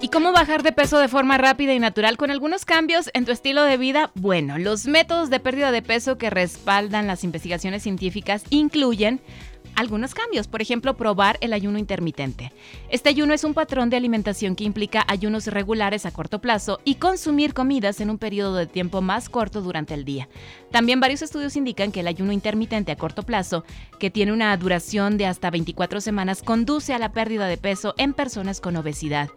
¿Y cómo bajar de peso de forma rápida y natural con algunos cambios en tu estilo de vida? Bueno, los métodos de pérdida de peso que respaldan las investigaciones científicas incluyen algunos cambios, por ejemplo, probar el ayuno intermitente. Este ayuno es un patrón de alimentación que implica ayunos regulares a corto plazo y consumir comidas en un periodo de tiempo más corto durante el día. También varios estudios indican que el ayuno intermitente a corto plazo, que tiene una duración de hasta 24 semanas, conduce a la pérdida de peso en personas con obesidad.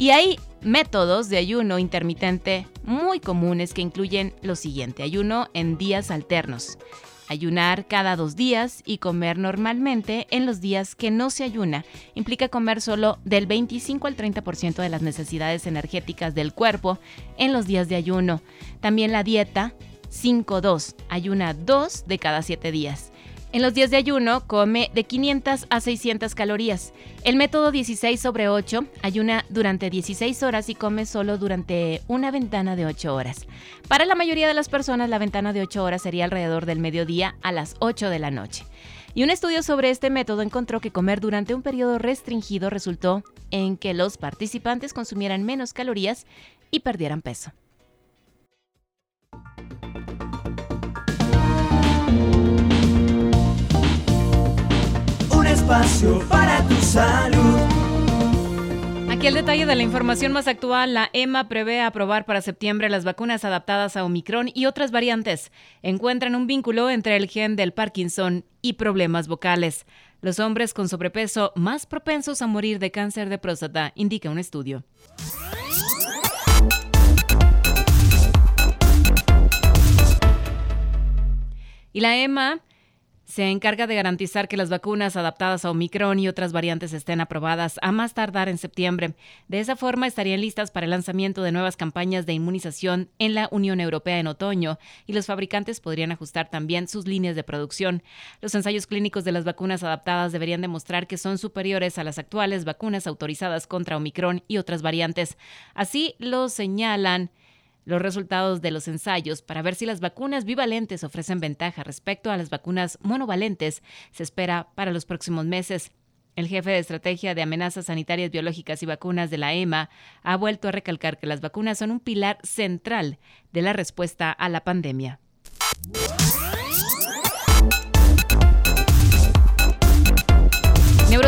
Y hay métodos de ayuno intermitente muy comunes que incluyen lo siguiente, ayuno en días alternos. Ayunar cada dos días y comer normalmente en los días que no se ayuna implica comer solo del 25 al 30% de las necesidades energéticas del cuerpo en los días de ayuno. También la dieta 5-2, ayuna 2 de cada 7 días. En los días de ayuno come de 500 a 600 calorías. El método 16 sobre 8 ayuna durante 16 horas y come solo durante una ventana de 8 horas. Para la mayoría de las personas la ventana de 8 horas sería alrededor del mediodía a las 8 de la noche. Y un estudio sobre este método encontró que comer durante un periodo restringido resultó en que los participantes consumieran menos calorías y perdieran peso. Para tu salud. Aquí el detalle de la información más actual. La EMA prevé aprobar para septiembre las vacunas adaptadas a Omicron y otras variantes. Encuentran un vínculo entre el gen del Parkinson y problemas vocales. Los hombres con sobrepeso más propensos a morir de cáncer de próstata, indica un estudio. Y la EMA se encarga de garantizar que las vacunas adaptadas a Omicron y otras variantes estén aprobadas a más tardar en septiembre. De esa forma estarían listas para el lanzamiento de nuevas campañas de inmunización en la Unión Europea en otoño y los fabricantes podrían ajustar también sus líneas de producción. Los ensayos clínicos de las vacunas adaptadas deberían demostrar que son superiores a las actuales vacunas autorizadas contra Omicron y otras variantes. Así lo señalan los resultados de los ensayos para ver si las vacunas bivalentes ofrecen ventaja respecto a las vacunas monovalentes se espera para los próximos meses. El jefe de estrategia de amenazas sanitarias biológicas y vacunas de la EMA ha vuelto a recalcar que las vacunas son un pilar central de la respuesta a la pandemia.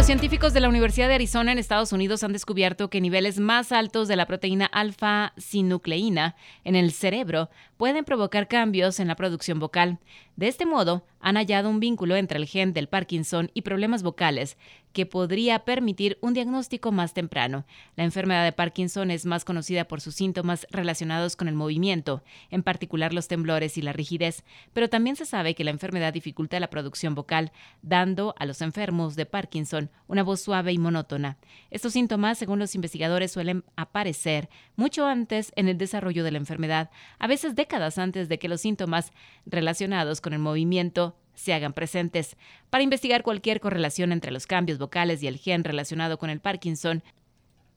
Neurocientíficos de la Universidad de Arizona en Estados Unidos han descubierto que niveles más altos de la proteína alfa-sinucleína en el cerebro pueden provocar cambios en la producción vocal. De este modo, han hallado un vínculo entre el gen del Parkinson y problemas vocales que podría permitir un diagnóstico más temprano. La enfermedad de Parkinson es más conocida por sus síntomas relacionados con el movimiento, en particular los temblores y la rigidez, pero también se sabe que la enfermedad dificulta la producción vocal, dando a los enfermos de Parkinson una voz suave y monótona. Estos síntomas, según los investigadores, suelen aparecer mucho antes en el desarrollo de la enfermedad, a veces décadas antes de que los síntomas relacionados con el movimiento se hagan presentes. Para investigar cualquier correlación entre los cambios vocales y el gen relacionado con el Parkinson,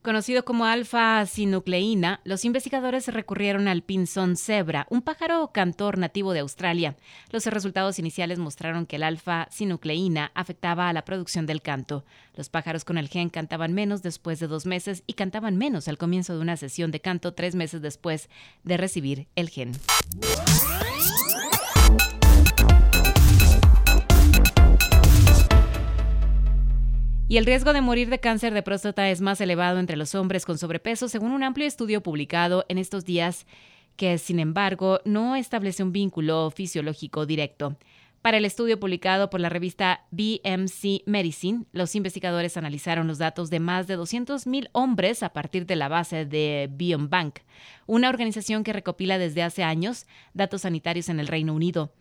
Conocido como alfa-sinucleína, los investigadores recurrieron al pinzón cebra, un pájaro cantor nativo de Australia. Los resultados iniciales mostraron que el alfa-sinucleína afectaba a la producción del canto. Los pájaros con el gen cantaban menos después de dos meses y cantaban menos al comienzo de una sesión de canto tres meses después de recibir el gen. Y el riesgo de morir de cáncer de próstata es más elevado entre los hombres con sobrepeso, según un amplio estudio publicado en estos días, que sin embargo no establece un vínculo fisiológico directo. Para el estudio publicado por la revista BMC Medicine, los investigadores analizaron los datos de más de 200.000 hombres a partir de la base de Biobank, una organización que recopila desde hace años datos sanitarios en el Reino Unido.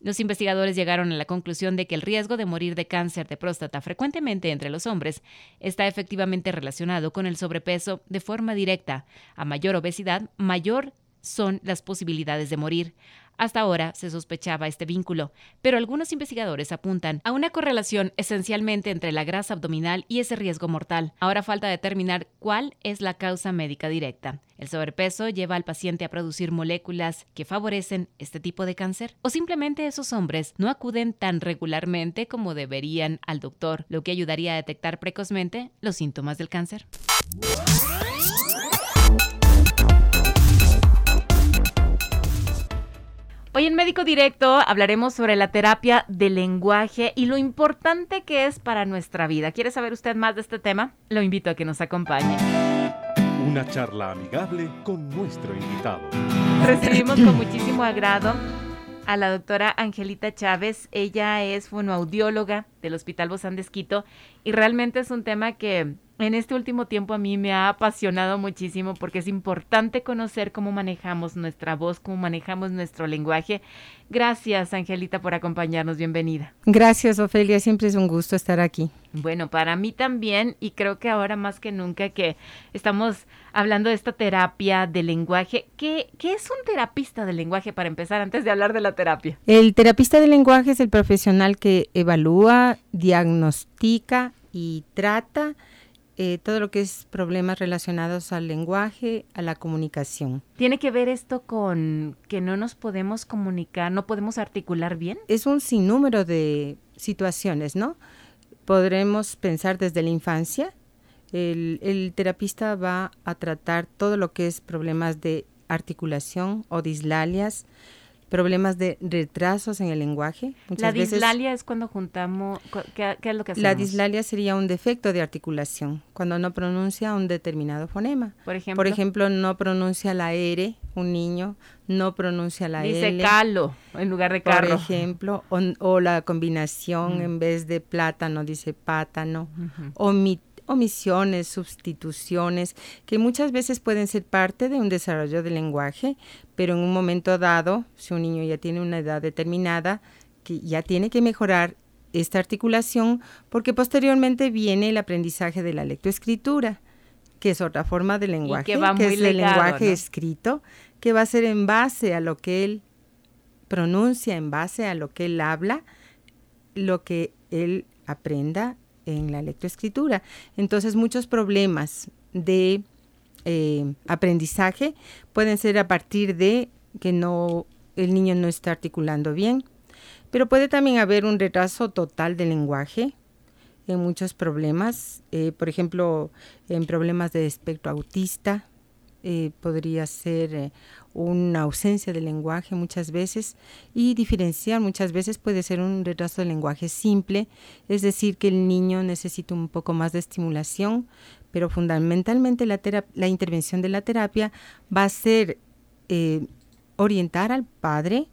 Los investigadores llegaron a la conclusión de que el riesgo de morir de cáncer de próstata frecuentemente entre los hombres está efectivamente relacionado con el sobrepeso de forma directa. A mayor obesidad, mayor son las posibilidades de morir. Hasta ahora se sospechaba este vínculo, pero algunos investigadores apuntan a una correlación esencialmente entre la grasa abdominal y ese riesgo mortal. Ahora falta determinar cuál es la causa médica directa. ¿El sobrepeso lleva al paciente a producir moléculas que favorecen este tipo de cáncer? ¿O simplemente esos hombres no acuden tan regularmente como deberían al doctor, lo que ayudaría a detectar precozmente los síntomas del cáncer? Hoy en Médico Directo hablaremos sobre la terapia del lenguaje y lo importante que es para nuestra vida. ¿Quiere saber usted más de este tema? Lo invito a que nos acompañe. Una charla amigable con nuestro invitado. Recibimos con muchísimo agrado a la doctora Angelita Chávez. Ella es fonoaudióloga del Hospital Bozán de Esquito y realmente es un tema que en este último tiempo a mí me ha apasionado muchísimo porque es importante conocer cómo manejamos nuestra voz, cómo manejamos nuestro lenguaje. Gracias, Angelita, por acompañarnos. Bienvenida. Gracias, Ofelia. Siempre es un gusto estar aquí. Bueno, para mí también, y creo que ahora más que nunca que estamos hablando de esta terapia de lenguaje, ¿qué, qué es un terapista de lenguaje para empezar antes de hablar de la terapia? El terapista de lenguaje es el profesional que evalúa, diagnostica y trata eh, todo lo que es problemas relacionados al lenguaje, a la comunicación. ¿Tiene que ver esto con que no nos podemos comunicar, no podemos articular bien? Es un sinnúmero de situaciones, ¿no? Podremos pensar desde la infancia. El, el terapista va a tratar todo lo que es problemas de articulación o dislalias, problemas de retrasos en el lenguaje. la dislalia es cuando juntamos, ¿qué, es lo que hacemos? La dislalia sería un defecto de articulación, cuando no pronuncia un determinado fonema. Por ejemplo, Por ejemplo no pronuncia la R, un niño no pronuncia la Dice L. calo en lugar de carro. Por ejemplo, o, o la combinación en vez de plátano dice pátano, o mi omisiones, sustituciones, que muchas veces pueden ser parte de un desarrollo del lenguaje, pero en un momento dado, si un niño ya tiene una edad determinada, que ya tiene que mejorar esta articulación, porque posteriormente viene el aprendizaje de la lectoescritura, que es otra forma de lenguaje, que, va muy es el lenguaje ¿no? escrito, que va a ser en base a lo que él pronuncia, en base a lo que él habla, lo que él aprenda en la lectoescritura. Entonces, muchos problemas de eh, aprendizaje pueden ser a partir de que no el niño no está articulando bien, pero puede también haber un retraso total del lenguaje en muchos problemas, eh, por ejemplo, en problemas de espectro autista, eh, podría ser eh, una ausencia de lenguaje muchas veces y diferenciar muchas veces puede ser un retraso del lenguaje simple, es decir, que el niño necesita un poco más de estimulación, pero fundamentalmente la, la intervención de la terapia va a ser eh, orientar al padre,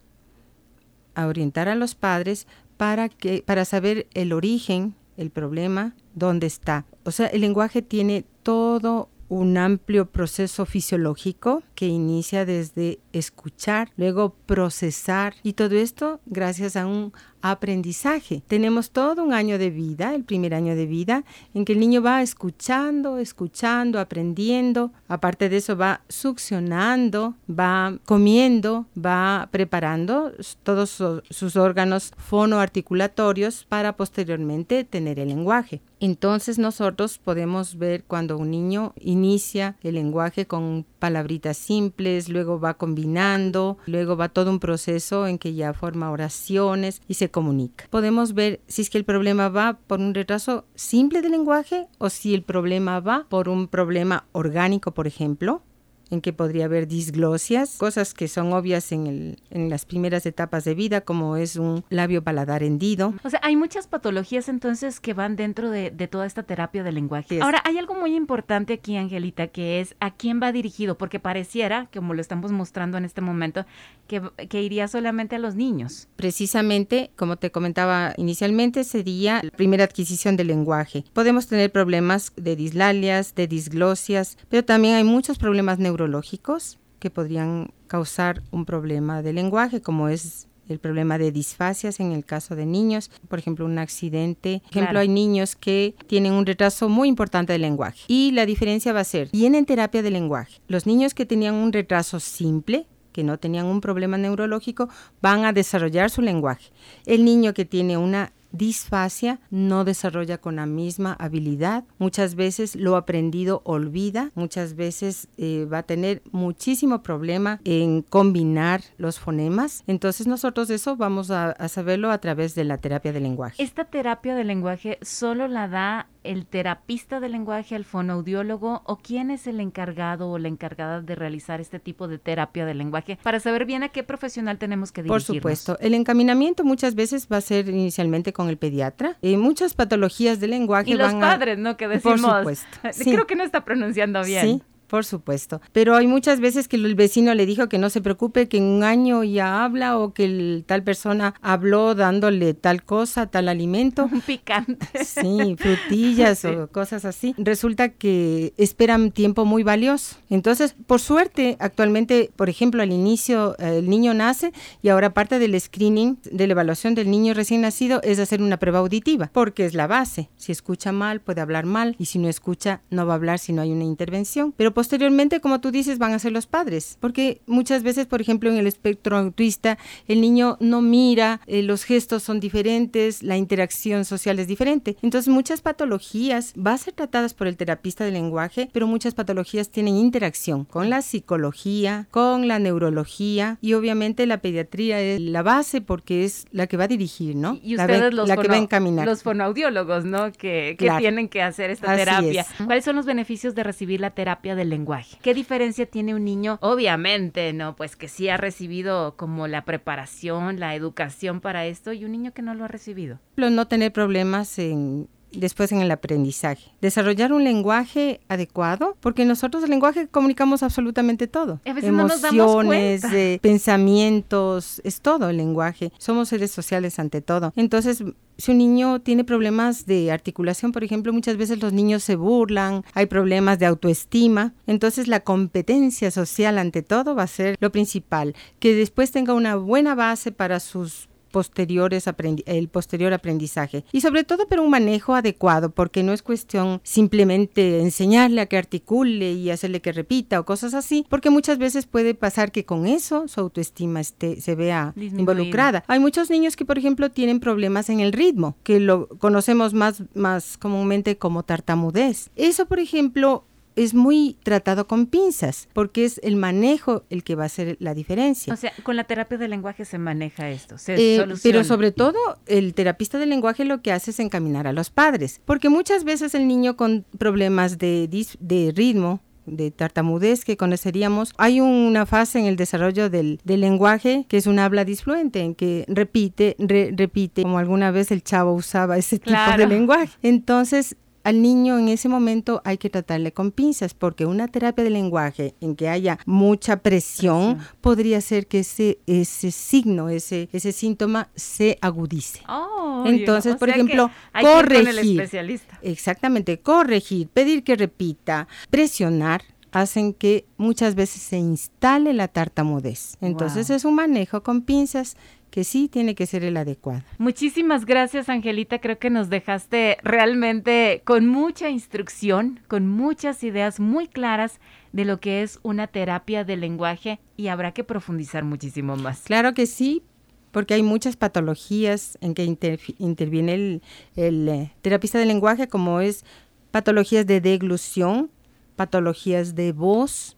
a orientar a los padres para, que, para saber el origen, el problema, dónde está. O sea, el lenguaje tiene todo un amplio proceso fisiológico que inicia desde escuchar, luego procesar. Y todo esto gracias a un aprendizaje. Tenemos todo un año de vida, el primer año de vida, en que el niño va escuchando, escuchando, aprendiendo. Aparte de eso va succionando, va comiendo, va preparando todos sus órganos fonoarticulatorios para posteriormente tener el lenguaje. Entonces nosotros podemos ver cuando un niño inicia el lenguaje con palabritas simples, luego va combinando, luego va todo un proceso en que ya forma oraciones y se comunica. Podemos ver si es que el problema va por un retraso simple del lenguaje o si el problema va por un problema orgánico, por ejemplo, en que podría haber disglosias, cosas que son obvias en, el, en, las primeras etapas de vida, como es un labio paladar hendido. O sea, hay muchas patologías entonces que van dentro de, de toda esta terapia del lenguaje. Ahora, hay algo muy importante aquí, Angelita, que es a quién va dirigido, porque pareciera, como lo estamos mostrando en este momento, que, que iría solamente a los niños. Precisamente, como te comentaba inicialmente, sería la primera adquisición del lenguaje. Podemos tener problemas de dislalias, de disglosias, pero también hay muchos problemas neurológicos neurológicos que podrían causar un problema de lenguaje, como es el problema de disfasias en el caso de niños, por ejemplo, un accidente. Por ejemplo, claro. hay niños que tienen un retraso muy importante del lenguaje. Y la diferencia va a ser, viene en terapia de lenguaje. Los niños que tenían un retraso simple, que no tenían un problema neurológico van a desarrollar su lenguaje. El niño que tiene una disfasia no desarrolla con la misma habilidad. Muchas veces lo aprendido olvida, muchas veces eh, va a tener muchísimo problema en combinar los fonemas. Entonces nosotros eso vamos a, a saberlo a través de la terapia de lenguaje. ¿Esta terapia de lenguaje solo la da el terapista de lenguaje, el fonoaudiólogo o quién es el encargado o la encargada de realizar este tipo de terapia de lenguaje para saber bien a qué profesional tenemos que dirigirnos? Por supuesto, el encaminamiento muchas veces va a ser inicialmente con el pediatra. y muchas patologías de lenguaje y van los padres, ¿no? Que decimos. Por supuesto. Creo que no está pronunciando bien. Sí, por supuesto. Pero hay muchas veces que el vecino le dijo que no se preocupe, que en un año ya habla o que el, tal persona habló dándole tal cosa, tal alimento. Un picante. Sí, frutillas sí. o cosas así. Resulta que esperan tiempo muy valioso. Entonces, por suerte, actualmente, por ejemplo, al inicio el niño nace y ahora parte del screening, de la evaluación del niño recién nacido, es hacer una prueba auditiva, porque es la base. Si escucha mal, puede hablar mal y si no escucha, no va a hablar si no hay una intervención. Pero posteriormente, como tú dices, van a ser los padres, porque muchas veces, por ejemplo, en el espectro autista, el niño no mira, eh, los gestos son diferentes, la interacción social es diferente. Entonces, muchas patologías van a ser tratadas por el terapista de lenguaje, pero muchas patologías tienen interacción con la psicología, con la neurología y obviamente la pediatría es la base porque es la que va a dirigir, ¿no? Y ustedes la, los, la que va a encaminar. los fonoaudiólogos, ¿no? Que, que Claro. tienen que hacer esta Así terapia. es. ¿Cuáles son los beneficios de recibir la terapia del lenguaje? ¿Qué diferencia tiene un niño? Obviamente, ¿no? Pues que sí ha recibido como la preparación, la educación para esto y un niño que no lo ha recibido. no tener problemas en después en el aprendizaje. Desarrollar un lenguaje adecuado, porque nosotros el lenguaje comunicamos absolutamente todo. A veces no nos damos Emociones, eh, pensamientos, es todo el lenguaje. Somos seres sociales ante todo. Entonces, si un niño tiene problemas de articulación, por ejemplo, muchas veces los niños se burlan, hay problemas de autoestima, entonces la competencia social ante todo va a ser lo principal, que después tenga una buena base para sus posteriores el posterior aprendizaje. Y sobre todo pero un manejo adecuado porque no es cuestión simplemente enseñarle a que articule y hacerle que repita o cosas así porque muchas veces puede pasar que con eso su autoestima esté, se vea Disminuida. involucrada. Hay muchos niños que por ejemplo tienen problemas en el ritmo que lo conocemos más más comúnmente como tartamudez. Eso por ejemplo es muy tratado con pinzas, porque es el manejo el que va a hacer la diferencia. O sea, con la terapia del lenguaje se maneja esto, se Eh, pero sobre todo, el terapista del lenguaje lo que hace es encaminar a los padres, porque muchas veces el niño con problemas de, dis- de ritmo, de tartamudez que conoceríamos, hay una fase en el desarrollo del, del lenguaje que es un habla disfluente, en que repite, re- repite, como alguna vez el chavo usaba ese tipo de lenguaje. Entonces, al niño en ese momento hay que tratarle con pinzas porque una terapia de lenguaje en que haya mucha presión, Presión. podría ser que ese, ese signo, ese, ese síntoma se agudice. Oh, Entonces, por que ejemplo, hay que ir con el corregir. especialista. Exactamente, corregir, pedir que repita, presionar hacen que muchas veces se instale la tartamudez. Entonces Wow. es un manejo con pinzas que sí tiene que ser el adecuado. Muchísimas gracias, Angelita. Creo que nos dejaste realmente con mucha instrucción, con muchas ideas muy claras de lo que es una terapia de lenguaje y habrá que profundizar muchísimo más. Claro que sí, porque hay muchas patologías en que inter- interviene el, el, eh, terapista del lenguaje, como es patologías de deglución, patologías de voz,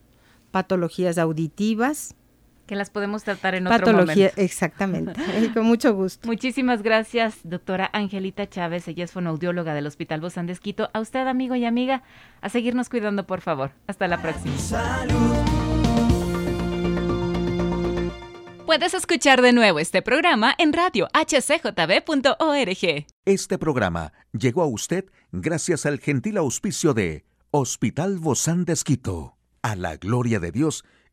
patologías auditivas, Que las podemos tratar en otro patología, momento. exactamente, con mucho gusto. Muchísimas gracias, doctora Angelita Chávez. Ella es fonoaudióloga del Hospital Bozán de Esquito. A usted, amigo y amiga, a seguirnos cuidando, por favor. Hasta la próxima. Puedes escuchar de nuevo este programa en radio hcjb.org. Este programa llegó a usted gracias al gentil auspicio de Hospital Bozán de Esquito, a la gloria de Dios